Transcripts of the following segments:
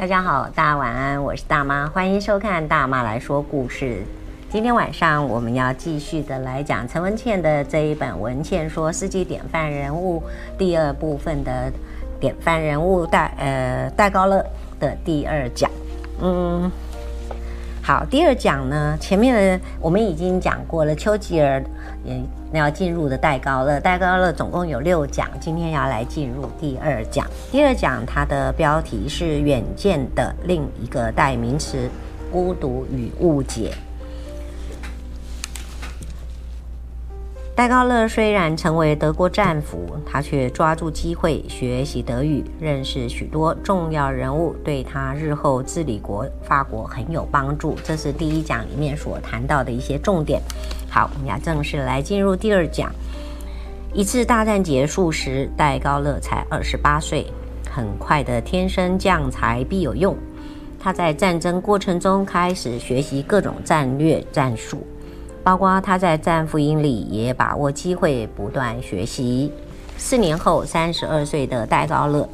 大家好，大家晚安，我是大妈，欢迎收看大妈来说故事。今天晚上我们要继续的来讲陈文茜的这一本《文茜说世纪典范人物》第二部分的典范人物戴呃戴高乐的第二讲。嗯，好，第二讲呢，前面的我们已经讲过了，丘吉尔也要进入的戴高乐，戴高乐总共有六讲，今天要来进入第二讲。第二讲它的标题是《远见的另一个代名词：孤独与误解》。戴高乐虽然成为德国战俘，他却抓住机会学习德语，认识许多重要人物，对他日后治理国法国很有帮助。这是第一讲里面所谈到的一些重点。好，我们要正式来进入第二讲。一次大战结束时，戴高乐才二十八岁，很快的，天生将才必有用。他在战争过程中开始学习各种战略战术。包括他在战俘营里也把握机会不断学习。四年后，三十二岁的戴高乐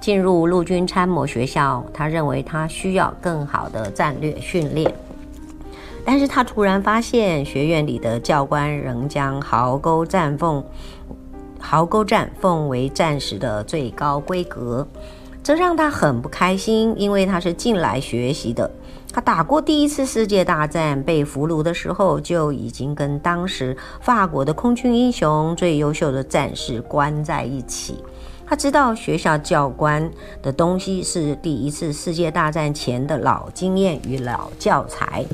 进入陆军参谋学校，他认为他需要更好的战略训练。但是他突然发现，学院里的教官仍将壕沟战奉壕沟战奉为战时的最高规格，这让他很不开心，因为他是进来学习的。他打过第一次世界大战，被俘虏的时候就已经跟当时法国的空军英雄、最优秀的战士关在一起。他知道学校教官的东西是第一次世界大战前的老经验与老教材，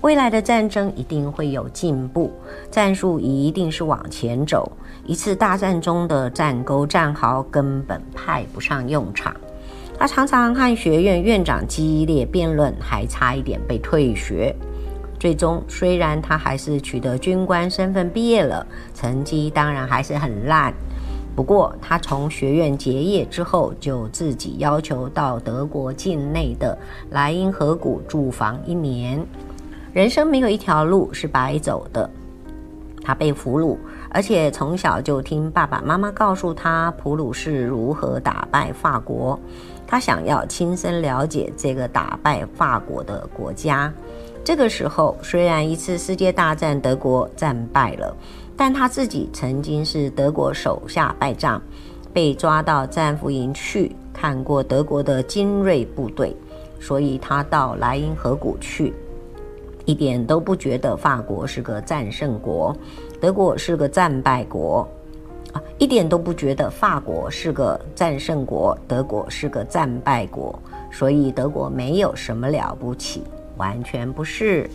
未来的战争一定会有进步，战术一定是往前走。一次大战中的战沟战壕根本派不上用场。他常常和学院院长激烈辩论，还差一点被退学。最终，虽然他还是取得军官身份毕业了，成绩当然还是很烂。不过，他从学院结业之后，就自己要求到德国境内的莱茵河谷住房一年。人生没有一条路是白走的。他被俘虏，而且从小就听爸爸妈妈告诉他普鲁士如何打败法国。他想要亲身了解这个打败法国的国家。这个时候，虽然一次世界大战德国战败了，但他自己曾经是德国手下败将，被抓到战俘营去看过德国的精锐部队，所以他到莱茵河谷去，一点都不觉得法国是个战胜国，德国是个战败国。啊，一点都不觉得法国是个战胜国，德国是个战败国，所以德国没有什么了不起，完全不是。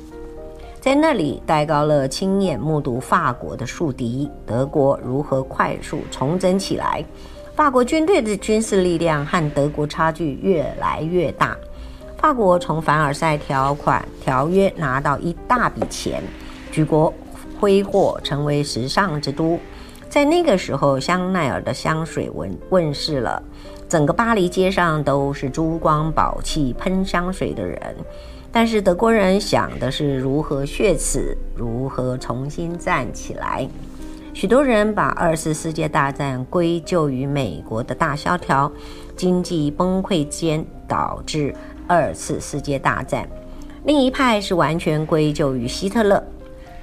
在那里，戴高乐亲眼目睹法国的树敌德国如何快速重整起来，法国军队的军事力量和德国差距越来越大。法国从凡尔赛条款条约拿到一大笔钱，举国挥霍，成为时尚之都。在那个时候，香奈儿的香水问问世了，整个巴黎街上都是珠光宝气、喷香水的人。但是德国人想的是如何血耻，如何重新站起来。许多人把二次世界大战归咎于美国的大萧条、经济崩溃间导致二次世界大战，另一派是完全归咎于希特勒。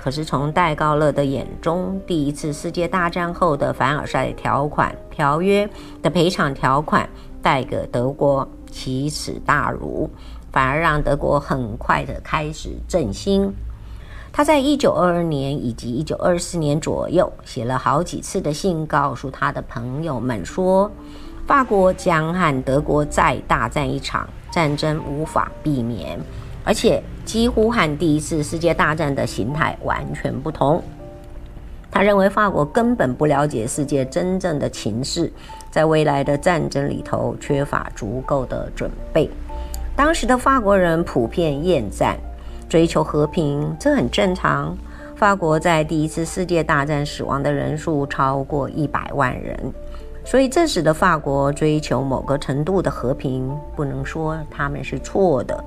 可是，从戴高乐的眼中，第一次世界大战后的凡尔赛条款条约的赔偿条款带给德国奇耻大辱，反而让德国很快的开始振兴。他在一九二二年以及一九二四年左右写了好几次的信，告诉他的朋友们说，法国将和德国再大战一场，战争无法避免。而且几乎和第一次世界大战的形态完全不同。他认为法国根本不了解世界真正的情势，在未来的战争里头缺乏足够的准备。当时的法国人普遍厌战，追求和平，这很正常。法国在第一次世界大战死亡的人数超过一百万人，所以这使得法国追求某个程度的和平，不能说他们是错的。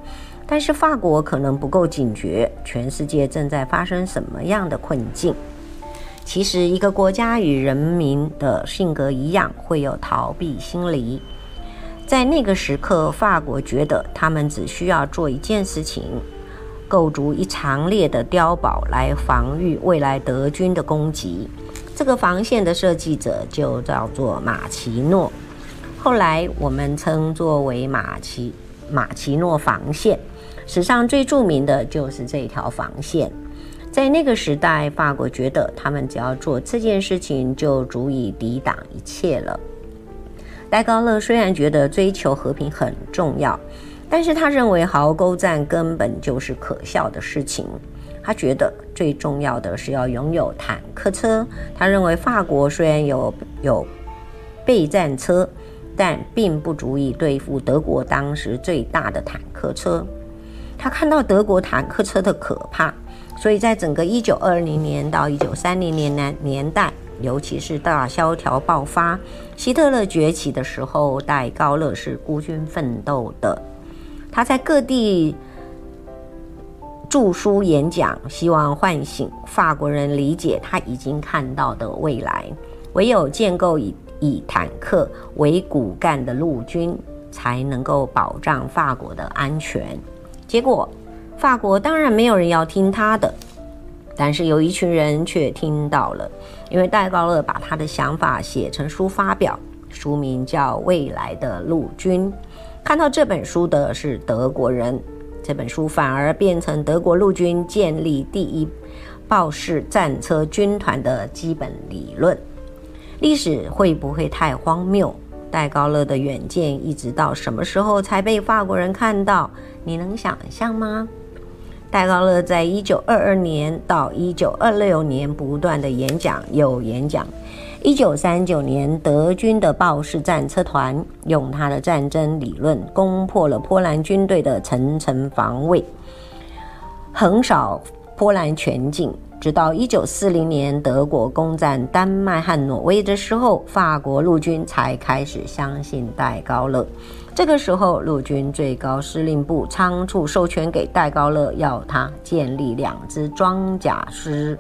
但是法国可能不够警觉，全世界正在发生什么样的困境？其实，一个国家与人民的性格一样，会有逃避心理。在那个时刻，法国觉得他们只需要做一件事情，构筑一长列的碉堡来防御未来德军的攻击。这个防线的设计者就叫做马奇诺，后来我们称作为马奇马奇诺防线。史上最著名的就是这条防线。在那个时代，法国觉得他们只要做这件事情，就足以抵挡一切了。戴高乐虽然觉得追求和平很重要，但是他认为壕沟战根本就是可笑的事情。他觉得最重要的是要拥有坦克车。他认为法国虽然有有备战车，但并不足以对付德国当时最大的坦克车。他看到德国坦克车的可怕。所以在整个一九二零年到一九三零年年年代，尤其是大萧条爆发、希特勒崛起的时候，戴高乐是孤军奋斗的。他在各地著书演讲，希望唤醒法国人理解他已经看到的未来。唯有建构以以坦克为骨干的陆军，才能够保障法国的安全。结果。法国当然没有人要听他的，但是有一群人却听到了，因为戴高乐把他的想法写成书发表，书名叫《未来的陆军》。看到这本书的是德国人，这本书反而变成德国陆军建立第一豹式战车军团的基本理论。历史会不会太荒谬？戴高乐的远见一直到什么时候才被法国人看到？你能想象吗？戴高乐在一九二二年到一九二六年不断的演讲有演讲。一九三九年，德军的豹式战车团用他的战争理论攻破了波兰军队的层层防卫，横扫波兰全境。直到一九四零年，德国攻占丹麦和挪威的时候，法国陆军才开始相信戴高乐。这个时候，陆军最高司令部仓促授权给戴高乐，要他建立两支装甲师，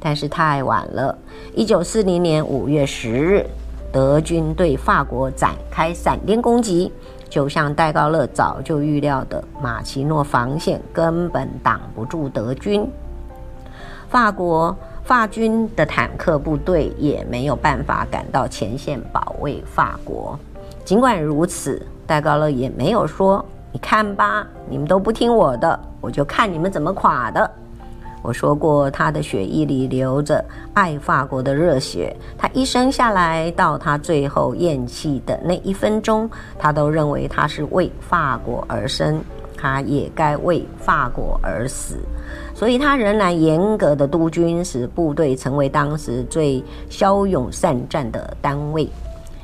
但是太晚了。一九四零年五月十日，德军对法国展开闪电攻击，就像戴高乐早就预料的，马奇诺防线根本挡不住德军，法国法军的坦克部队也没有办法赶到前线保卫法国。尽管如此，戴高乐也没有说：“你看吧，你们都不听我的，我就看你们怎么垮的。”我说过，他的血液里流着爱法国的热血。他一生下来到他最后咽气的那一分钟，他都认为他是为法国而生，他也该为法国而死。所以，他仍然严格的督军，使部队成为当时最骁勇善战的单位。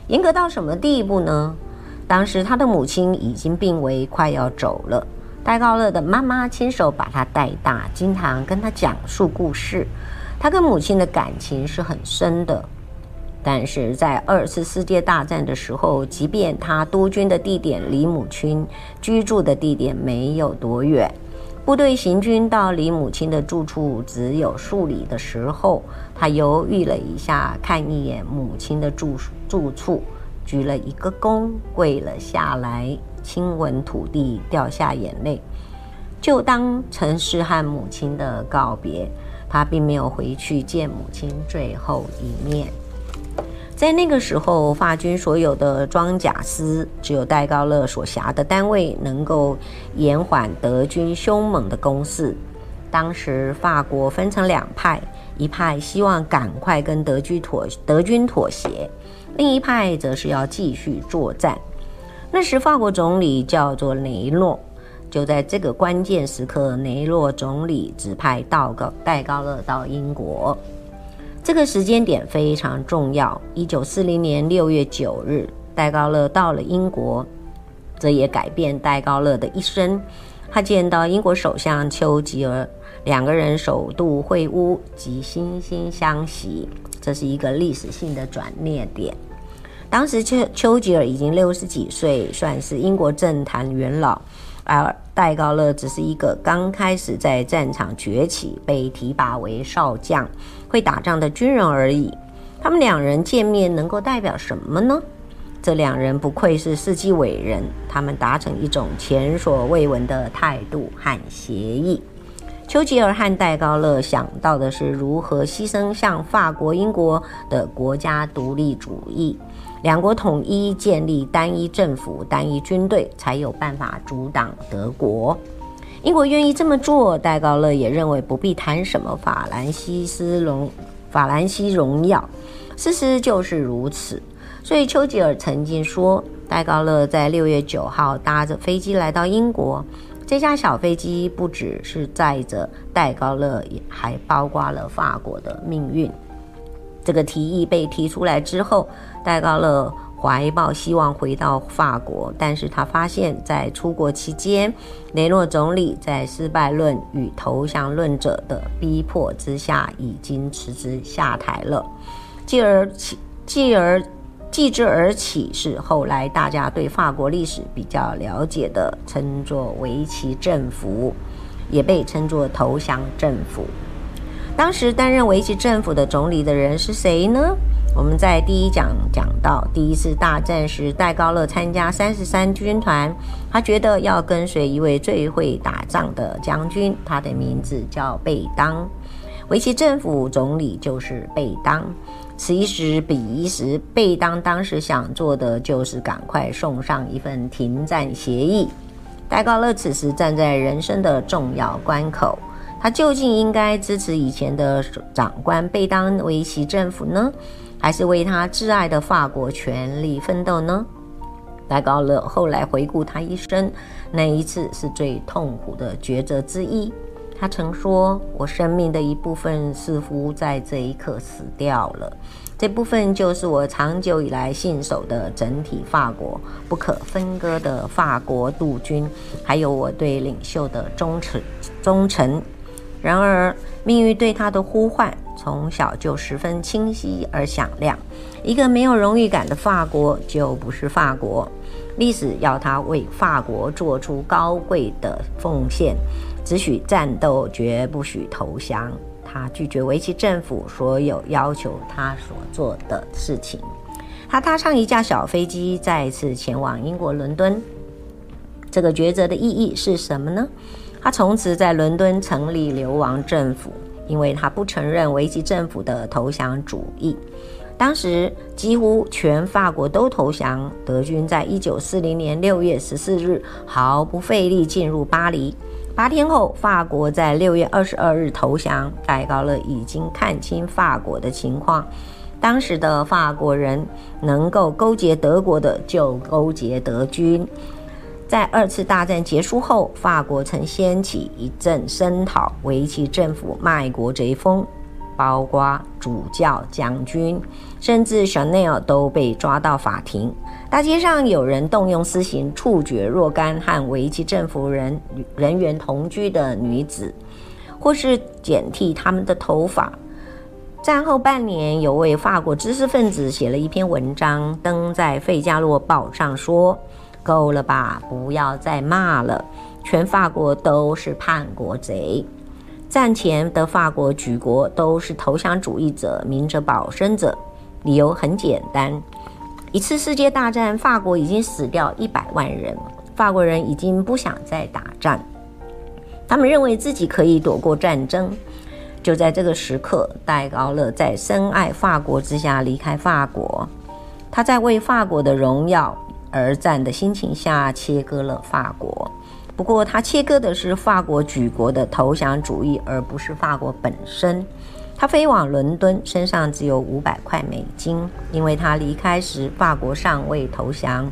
严格到什么地步呢？当时他的母亲已经病危，快要走了。戴高乐的妈妈亲手把他带大，经常跟他讲述故事。他跟母亲的感情是很深的。但是在二次世界大战的时候，即便他督军的地点离母亲居住的地点没有多远，部队行军到离母亲的住处只有数里的时候，他犹豫了一下，看一眼母亲的住住处。鞠了一个躬，跪了下来，亲吻土地，掉下眼泪，就当成是和母亲的告别。他并没有回去见母亲最后一面。在那个时候，法军所有的装甲师，只有戴高乐所辖的单位能够延缓德军凶猛的攻势。当时法国分成两派，一派希望赶快跟德军妥德军妥协。另一派则是要继续作战。那时法国总理叫做雷诺，就在这个关键时刻，雷诺总理指派道高戴高乐到英国。这个时间点非常重要。一九四零年六月九日，戴高乐到了英国，这也改变戴高乐的一生。他见到英国首相丘吉尔，两个人首度会晤及惺惺相惜。这是一个历史性的转捩点。当时丘丘吉尔已经六十几岁，算是英国政坛元老，而戴高乐只是一个刚开始在战场崛起、被提拔为少将、会打仗的军人而已。他们两人见面能够代表什么呢？这两人不愧是世纪伟人，他们达成一种前所未闻的态度和协议。丘吉尔和戴高乐想到的是如何牺牲向法国、英国的国家独立主义，两国统一，建立单一政府、单一军队，才有办法阻挡德国。英国愿意这么做，戴高乐也认为不必谈什么法兰西斯荣法兰西荣耀，事实就是如此。所以丘吉尔曾经说，戴高乐在六月九号搭着飞机来到英国。这架小飞机不只是载着戴高乐，也还包括了法国的命运。这个提议被提出来之后，戴高乐怀抱希望回到法国，但是他发现，在出国期间，雷诺总理在失败论与投降论者的逼迫之下，已经辞职下台了。继而起，继而。继之而起是后来大家对法国历史比较了解的，称作维奇政府，也被称作投降政府。当时担任维奇政府的总理的人是谁呢？我们在第一讲讲到，第一次大战时，戴高乐参加三十三军团，他觉得要跟随一位最会打仗的将军，他的名字叫贝当。维希政府总理就是贝当。此一时彼一时，贝当当时想做的就是赶快送上一份停战协议。戴高乐此时站在人生的重要关口，他究竟应该支持以前的长官贝当维奇政府呢，还是为他挚爱的法国全力奋斗呢？戴高乐后来回顾他一生，那一次是最痛苦的抉择之一。他曾说：“我生命的一部分似乎在这一刻死掉了，这部分就是我长久以来信守的整体法国不可分割的法国陆军，还有我对领袖的忠诚忠诚。然而，命运对他的呼唤从小就十分清晰而响亮。一个没有荣誉感的法国就不是法国。历史要他为法国做出高贵的奉献。”只许战斗，绝不许投降。他拒绝维奇政府所有要求他所做的事情。他踏上一架小飞机，再次前往英国伦敦。这个抉择的意义是什么呢？他从此在伦敦成立流亡政府，因为他不承认维奇政府的投降主义。当时几乎全法国都投降。德军在一九四零年六月十四日毫不费力进入巴黎。八天后，法国在六月二十二日投降。戴高乐已经看清法国的情况，当时的法国人能够勾结德国的就勾结德军。在二次大战结束后，法国曾掀起一阵声讨维奇政府卖国贼风。包括主教、将军，甚至 Chanel 都被抓到法庭。大街上有人动用私刑处决若干和维奇政府人人员同居的女子，或是剪剃他们的头发。战后半年，有位法国知识分子写了一篇文章，登在《费加罗报》上，说：“够了吧，不要再骂了，全法国都是叛国贼。”战前的法国举国都是投降主义者、明哲保身者，理由很简单：一次世界大战，法国已经死掉一百万人，法国人已经不想再打仗，他们认为自己可以躲过战争。就在这个时刻，戴高乐在深爱法国之下离开法国，他在为法国的荣耀而战的心情下切割了法国。不过，他切割的是法国举国的投降主义，而不是法国本身。他飞往伦敦，身上只有五百块美金，因为他离开时法国尚未投降。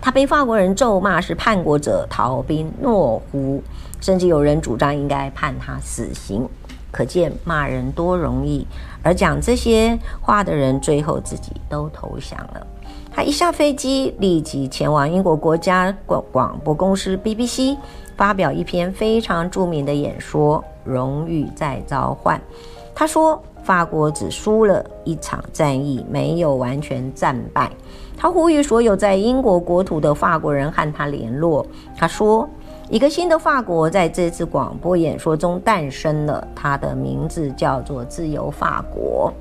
他被法国人咒骂是叛国者、逃兵、懦夫，甚至有人主张应该判他死刑。可见骂人多容易，而讲这些话的人最后自己都投降了。他一下飞机，立即前往英国国家广广播公司 BBC，发表一篇非常著名的演说《荣誉在召唤》。他说：“法国只输了一场战役，没有完全战败。”他呼吁所有在英国国土的法国人和他联络。他说：“一个新的法国在这次广播演说中诞生了，它的名字叫做自由法国。”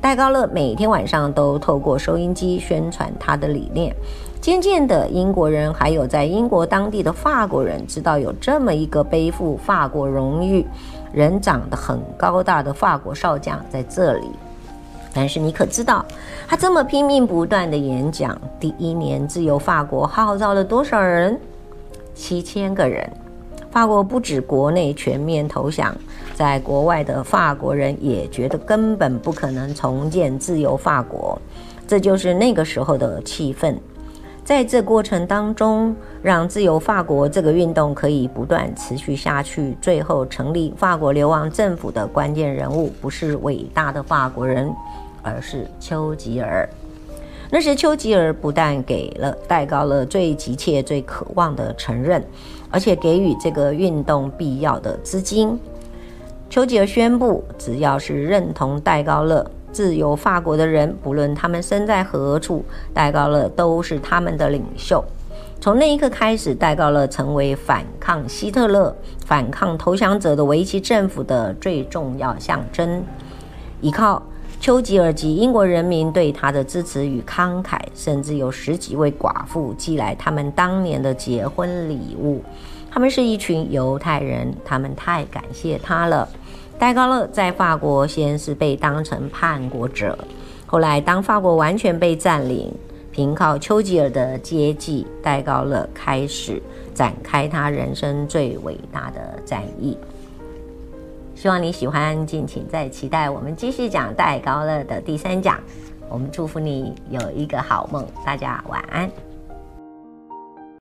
戴高乐每天晚上都透过收音机宣传他的理念。渐渐的，英国人还有在英国当地的法国人知道有这么一个背负法国荣誉、人长得很高大的法国少将在这里。但是你可知道，他这么拼命不断的演讲，第一年自由法国号召了多少人？七千个人。法国不止国内全面投降，在国外的法国人也觉得根本不可能重建自由法国。这就是那个时候的气氛。在这过程当中，让自由法国这个运动可以不断持续下去，最后成立法国流亡政府的关键人物，不是伟大的法国人，而是丘吉尔。那时，丘吉尔不但给了戴高乐最急切、最渴望的承认，而且给予这个运动必要的资金。丘吉尔宣布，只要是认同戴高乐。自由法国的人，不论他们身在何处，戴高乐都是他们的领袖。从那一刻开始，戴高乐成为反抗希特勒、反抗投降者的维希政府的最重要象征。依靠丘吉尔及英国人民对他的支持与慷慨，甚至有十几位寡妇寄来他们当年的结婚礼物。他们是一群犹太人，他们太感谢他了。戴高乐在法国先是被当成叛国者，后来当法国完全被占领，凭靠丘吉尔的接济，戴高乐开始展开他人生最伟大的战役。希望你喜欢，敬请再期待我们继续讲戴高乐的第三讲。我们祝福你有一个好梦，大家晚安。